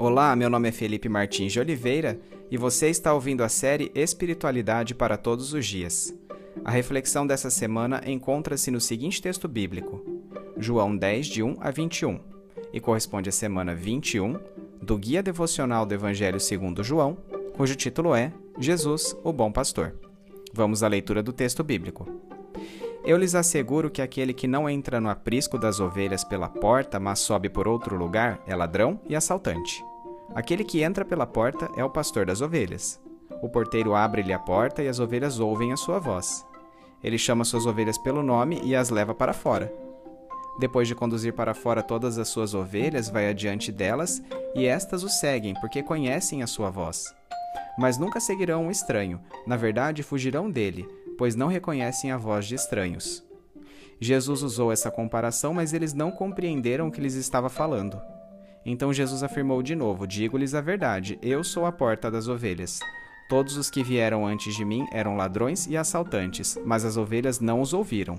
Olá, meu nome é Felipe Martins de Oliveira e você está ouvindo a série Espiritualidade para Todos os Dias. A reflexão dessa semana encontra-se no seguinte texto bíblico, João 10, de 1 a 21, e corresponde à semana 21 do Guia Devocional do Evangelho segundo João, cujo título é Jesus, o Bom Pastor. Vamos à leitura do texto bíblico. Eu lhes asseguro que aquele que não entra no aprisco das ovelhas pela porta, mas sobe por outro lugar, é ladrão e assaltante. Aquele que entra pela porta é o pastor das ovelhas. O porteiro abre-lhe a porta e as ovelhas ouvem a sua voz. Ele chama suas ovelhas pelo nome e as leva para fora. Depois de conduzir para fora todas as suas ovelhas, vai adiante delas e estas o seguem, porque conhecem a sua voz. Mas nunca seguirão um estranho, na verdade, fugirão dele, pois não reconhecem a voz de estranhos. Jesus usou essa comparação, mas eles não compreenderam o que lhes estava falando. Então Jesus afirmou de novo: Digo-lhes a verdade, eu sou a porta das ovelhas. Todos os que vieram antes de mim eram ladrões e assaltantes, mas as ovelhas não os ouviram.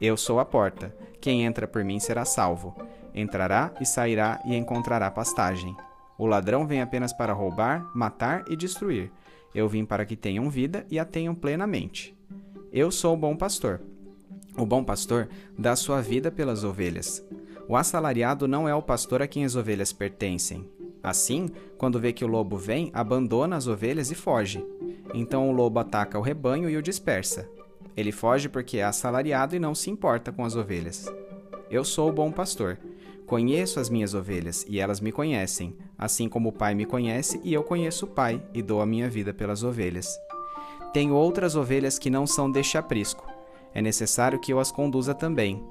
Eu sou a porta. Quem entra por mim será salvo. Entrará e sairá e encontrará pastagem. O ladrão vem apenas para roubar, matar e destruir. Eu vim para que tenham vida e a tenham plenamente. Eu sou o bom pastor. O bom pastor dá sua vida pelas ovelhas. O assalariado não é o pastor a quem as ovelhas pertencem. Assim, quando vê que o lobo vem, abandona as ovelhas e foge. Então o lobo ataca o rebanho e o dispersa. Ele foge porque é assalariado e não se importa com as ovelhas. Eu sou o bom pastor. Conheço as minhas ovelhas e elas me conhecem, assim como o Pai me conhece e eu conheço o Pai e dou a minha vida pelas ovelhas. Tenho outras ovelhas que não são deste aprisco. É necessário que eu as conduza também.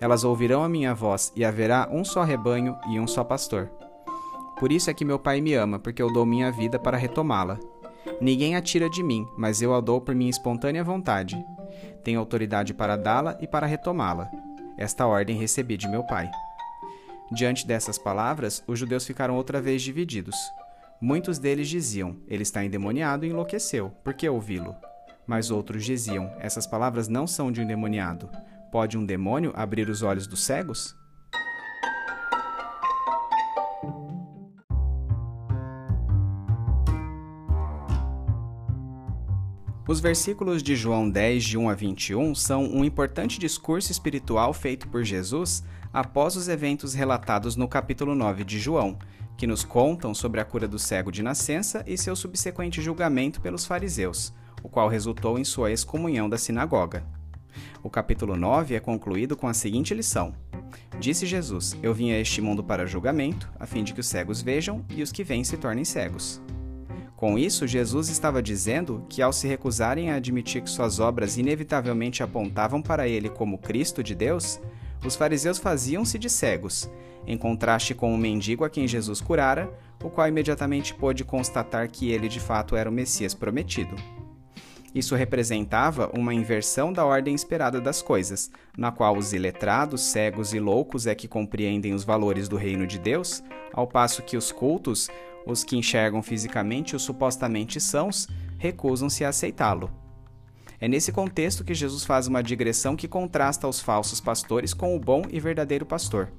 Elas ouvirão a minha voz, e haverá um só rebanho e um só pastor. Por isso é que meu Pai me ama, porque eu dou minha vida para retomá-la. Ninguém a tira de mim, mas eu a dou por minha espontânea vontade. Tenho autoridade para dá-la e para retomá-la. Esta ordem recebi de meu Pai. Diante dessas palavras, os judeus ficaram outra vez divididos. Muitos deles diziam: Ele está endemoniado e enlouqueceu, por que ouvi-lo? Mas outros diziam: Essas palavras não são de um endemoniado. Pode um demônio abrir os olhos dos cegos? Os versículos de João 10, de 1 a 21, são um importante discurso espiritual feito por Jesus após os eventos relatados no capítulo 9 de João, que nos contam sobre a cura do cego de nascença e seu subsequente julgamento pelos fariseus, o qual resultou em sua excomunhão da sinagoga. O capítulo 9 é concluído com a seguinte lição: Disse Jesus: Eu vim a este mundo para julgamento, a fim de que os cegos vejam e os que veem se tornem cegos. Com isso, Jesus estava dizendo que, ao se recusarem a admitir que suas obras inevitavelmente apontavam para ele como Cristo de Deus, os fariseus faziam-se de cegos, em contraste com o mendigo a quem Jesus curara, o qual imediatamente pôde constatar que ele de fato era o Messias prometido. Isso representava uma inversão da ordem esperada das coisas, na qual os iletrados, cegos e loucos é que compreendem os valores do reino de Deus, ao passo que os cultos, os que enxergam fisicamente os supostamente sãos, recusam-se a aceitá-lo. É nesse contexto que Jesus faz uma digressão que contrasta os falsos pastores com o bom e verdadeiro pastor.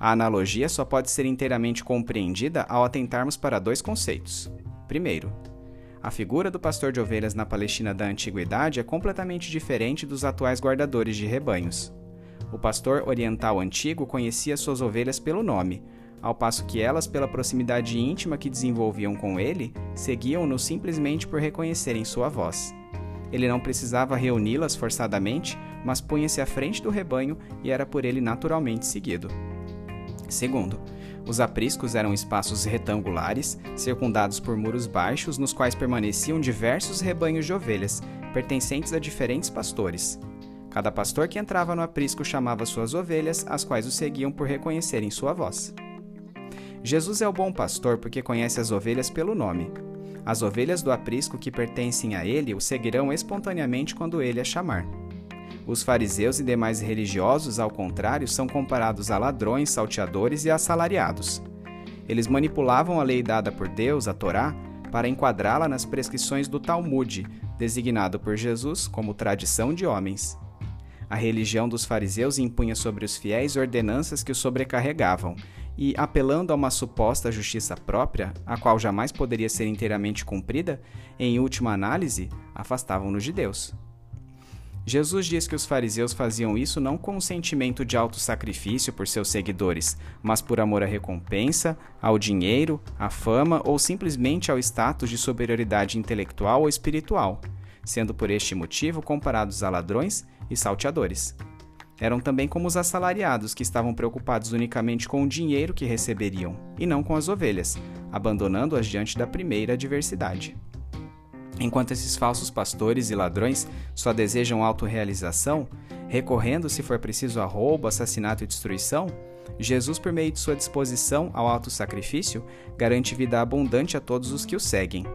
A analogia só pode ser inteiramente compreendida ao atentarmos para dois conceitos. Primeiro, a figura do pastor de ovelhas na Palestina da antiguidade é completamente diferente dos atuais guardadores de rebanhos. O pastor oriental antigo conhecia suas ovelhas pelo nome, ao passo que elas, pela proximidade íntima que desenvolviam com ele, seguiam-no simplesmente por reconhecerem sua voz. Ele não precisava reuni-las forçadamente, mas punha-se à frente do rebanho e era por ele naturalmente seguido. Segundo, os apriscos eram espaços retangulares, circundados por muros baixos, nos quais permaneciam diversos rebanhos de ovelhas, pertencentes a diferentes pastores. Cada pastor que entrava no aprisco chamava suas ovelhas, as quais o seguiam por reconhecerem sua voz. Jesus é o bom pastor porque conhece as ovelhas pelo nome. As ovelhas do aprisco que pertencem a ele o seguirão espontaneamente quando ele a chamar. Os fariseus e demais religiosos, ao contrário, são comparados a ladrões, salteadores e assalariados. Eles manipulavam a lei dada por Deus, a Torá, para enquadrá-la nas prescrições do Talmud, designado por Jesus como tradição de homens. A religião dos fariseus impunha sobre os fiéis ordenanças que os sobrecarregavam, e, apelando a uma suposta justiça própria, a qual jamais poderia ser inteiramente cumprida, em última análise, afastavam-nos de Deus. Jesus diz que os fariseus faziam isso não com um sentimento de autossacrifício por seus seguidores, mas por amor à recompensa, ao dinheiro, à fama ou simplesmente ao status de superioridade intelectual ou espiritual, sendo por este motivo comparados a ladrões e salteadores. Eram também como os assalariados que estavam preocupados unicamente com o dinheiro que receberiam, e não com as ovelhas, abandonando-as diante da primeira adversidade. Enquanto esses falsos pastores e ladrões só desejam autorrealização, recorrendo, se for preciso, a roubo, assassinato e destruição, Jesus, por meio de sua disposição ao autossacrifício, garante vida abundante a todos os que o seguem.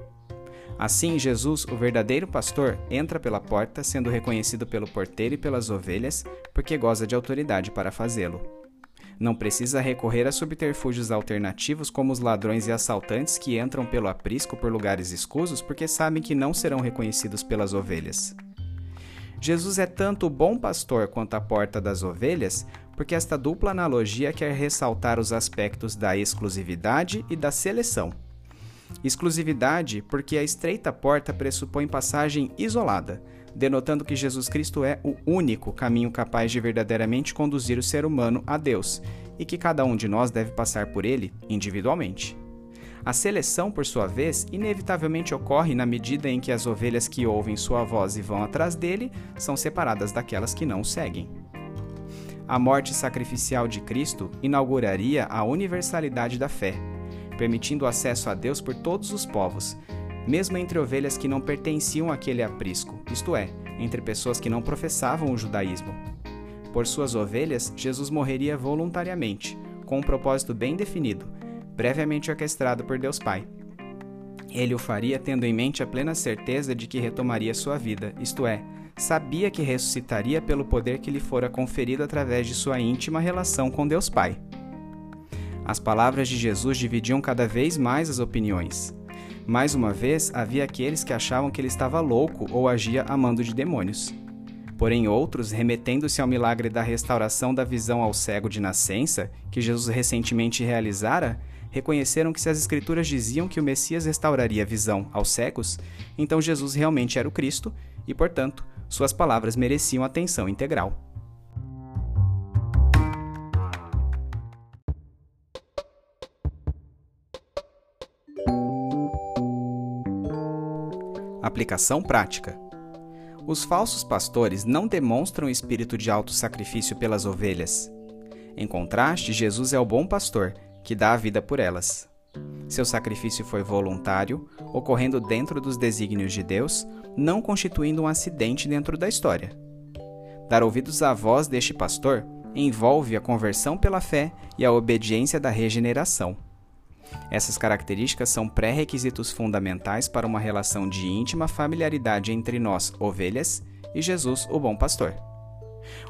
Assim, Jesus, o verdadeiro pastor, entra pela porta, sendo reconhecido pelo porteiro e pelas ovelhas, porque goza de autoridade para fazê-lo. Não precisa recorrer a subterfúgios alternativos como os ladrões e assaltantes que entram pelo aprisco por lugares escusos porque sabem que não serão reconhecidos pelas ovelhas. Jesus é tanto o bom pastor quanto a porta das ovelhas, porque esta dupla analogia quer ressaltar os aspectos da exclusividade e da seleção. Exclusividade, porque a estreita porta pressupõe passagem isolada, denotando que Jesus Cristo é o único caminho capaz de verdadeiramente conduzir o ser humano a Deus e que cada um de nós deve passar por ele individualmente. A seleção, por sua vez, inevitavelmente ocorre na medida em que as ovelhas que ouvem sua voz e vão atrás dele são separadas daquelas que não o seguem. A morte sacrificial de Cristo inauguraria a universalidade da fé, permitindo o acesso a Deus por todos os povos, mesmo entre ovelhas que não pertenciam àquele aprisco, isto é, entre pessoas que não professavam o judaísmo. Por suas ovelhas, Jesus morreria voluntariamente, com um propósito bem definido, previamente orquestrado por Deus Pai. Ele o faria tendo em mente a plena certeza de que retomaria sua vida, isto é, sabia que ressuscitaria pelo poder que lhe fora conferido através de sua íntima relação com Deus Pai. As palavras de Jesus dividiam cada vez mais as opiniões. Mais uma vez, havia aqueles que achavam que ele estava louco ou agia a mando de demônios. Porém, outros, remetendo-se ao milagre da restauração da visão ao cego de nascença, que Jesus recentemente realizara, reconheceram que se as Escrituras diziam que o Messias restauraria a visão aos cegos, então Jesus realmente era o Cristo e, portanto, suas palavras mereciam atenção integral. Aplicação prática. Os falsos pastores não demonstram espírito de auto-sacrifício pelas ovelhas. Em contraste, Jesus é o bom pastor, que dá a vida por elas. Seu sacrifício foi voluntário, ocorrendo dentro dos desígnios de Deus, não constituindo um acidente dentro da história. Dar ouvidos à voz deste pastor envolve a conversão pela fé e a obediência da regeneração. Essas características são pré-requisitos fundamentais para uma relação de íntima familiaridade entre nós, ovelhas, e Jesus, o bom pastor.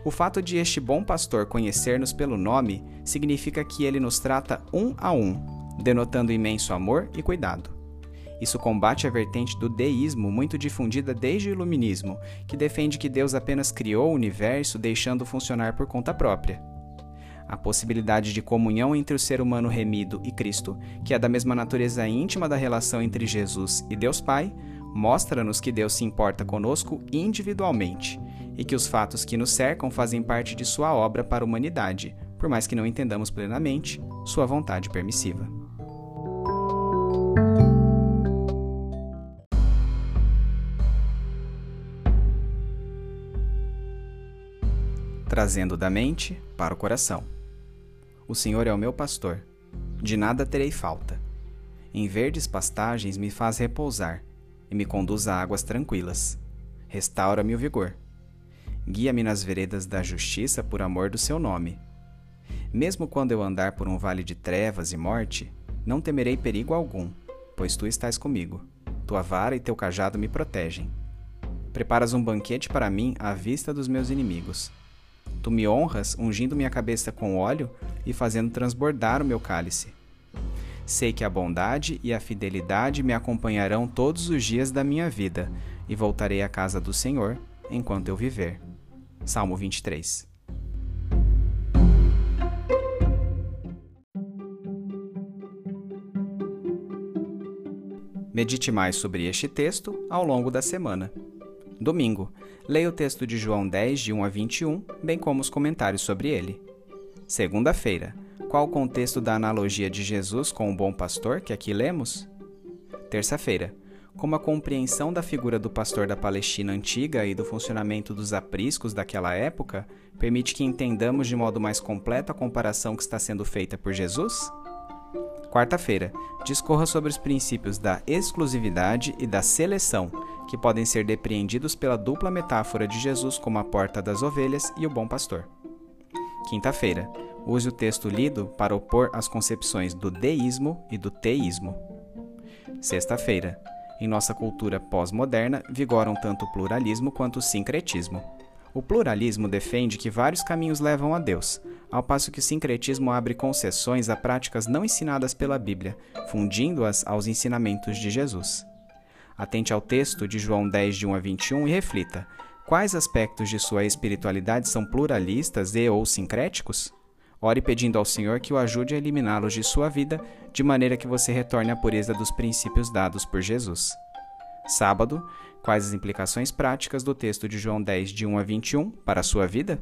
O fato de este bom pastor conhecer-nos pelo nome significa que ele nos trata um a um, denotando imenso amor e cuidado. Isso combate a vertente do deísmo muito difundida desde o Iluminismo, que defende que Deus apenas criou o universo deixando funcionar por conta própria a possibilidade de comunhão entre o ser humano remido e Cristo, que é da mesma natureza íntima da relação entre Jesus e Deus Pai, mostra-nos que Deus se importa conosco individualmente e que os fatos que nos cercam fazem parte de sua obra para a humanidade, por mais que não entendamos plenamente sua vontade permissiva. Trazendo da mente para o coração. O Senhor é o meu pastor, de nada terei falta. Em verdes pastagens me faz repousar e me conduz a águas tranquilas. Restaura-me o vigor. Guia-me nas veredas da justiça por amor do seu nome. Mesmo quando eu andar por um vale de trevas e morte, não temerei perigo algum, pois tu estás comigo. Tua vara e teu cajado me protegem. Preparas um banquete para mim à vista dos meus inimigos. Tu me honras ungindo minha cabeça com óleo e fazendo transbordar o meu cálice. Sei que a bondade e a fidelidade me acompanharão todos os dias da minha vida, e voltarei à casa do Senhor enquanto eu viver. Salmo 23. Medite mais sobre este texto ao longo da semana. Domingo, leia o texto de João 10, de 1 a 21, bem como os comentários sobre ele. Segunda-feira, qual o contexto da analogia de Jesus com o bom pastor que aqui lemos? Terça-feira, como a compreensão da figura do pastor da Palestina antiga e do funcionamento dos apriscos daquela época permite que entendamos de modo mais completo a comparação que está sendo feita por Jesus? Quarta-feira, discorra sobre os princípios da exclusividade e da seleção, que podem ser depreendidos pela dupla metáfora de Jesus como a porta das ovelhas e o bom pastor. Quinta-feira, use o texto lido para opor as concepções do deísmo e do teísmo. Sexta-feira, em nossa cultura pós-moderna vigoram tanto o pluralismo quanto o sincretismo. O pluralismo defende que vários caminhos levam a Deus, ao passo que o sincretismo abre concessões a práticas não ensinadas pela Bíblia, fundindo-as aos ensinamentos de Jesus. Atente ao texto de João 10, de 1 a 21 e reflita: quais aspectos de sua espiritualidade são pluralistas e ou sincréticos? Ore pedindo ao Senhor que o ajude a eliminá-los de sua vida, de maneira que você retorne à pureza dos princípios dados por Jesus. Sábado, quais as implicações práticas do texto de João 10, de 1 a 21 para a sua vida?